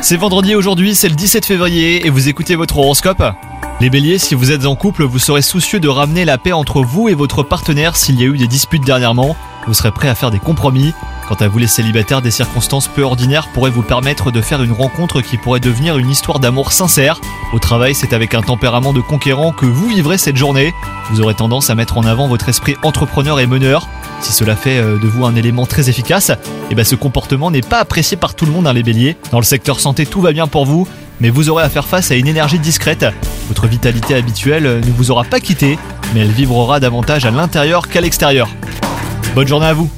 C'est vendredi aujourd'hui, c'est le 17 février et vous écoutez votre horoscope Les béliers, si vous êtes en couple, vous serez soucieux de ramener la paix entre vous et votre partenaire s'il y a eu des disputes dernièrement. Vous serez prêt à faire des compromis. Quant à vous les célibataires, des circonstances peu ordinaires pourraient vous permettre de faire une rencontre qui pourrait devenir une histoire d'amour sincère. Au travail, c'est avec un tempérament de conquérant que vous vivrez cette journée. Vous aurez tendance à mettre en avant votre esprit entrepreneur et meneur. Si cela fait euh, de vous un élément très efficace, et ben ce comportement n'est pas apprécié par tout le monde, hein, les béliers. Dans le secteur santé, tout va bien pour vous, mais vous aurez à faire face à une énergie discrète. Votre vitalité habituelle euh, ne vous aura pas quitté, mais elle vibrera davantage à l'intérieur qu'à l'extérieur. Bonne journée à vous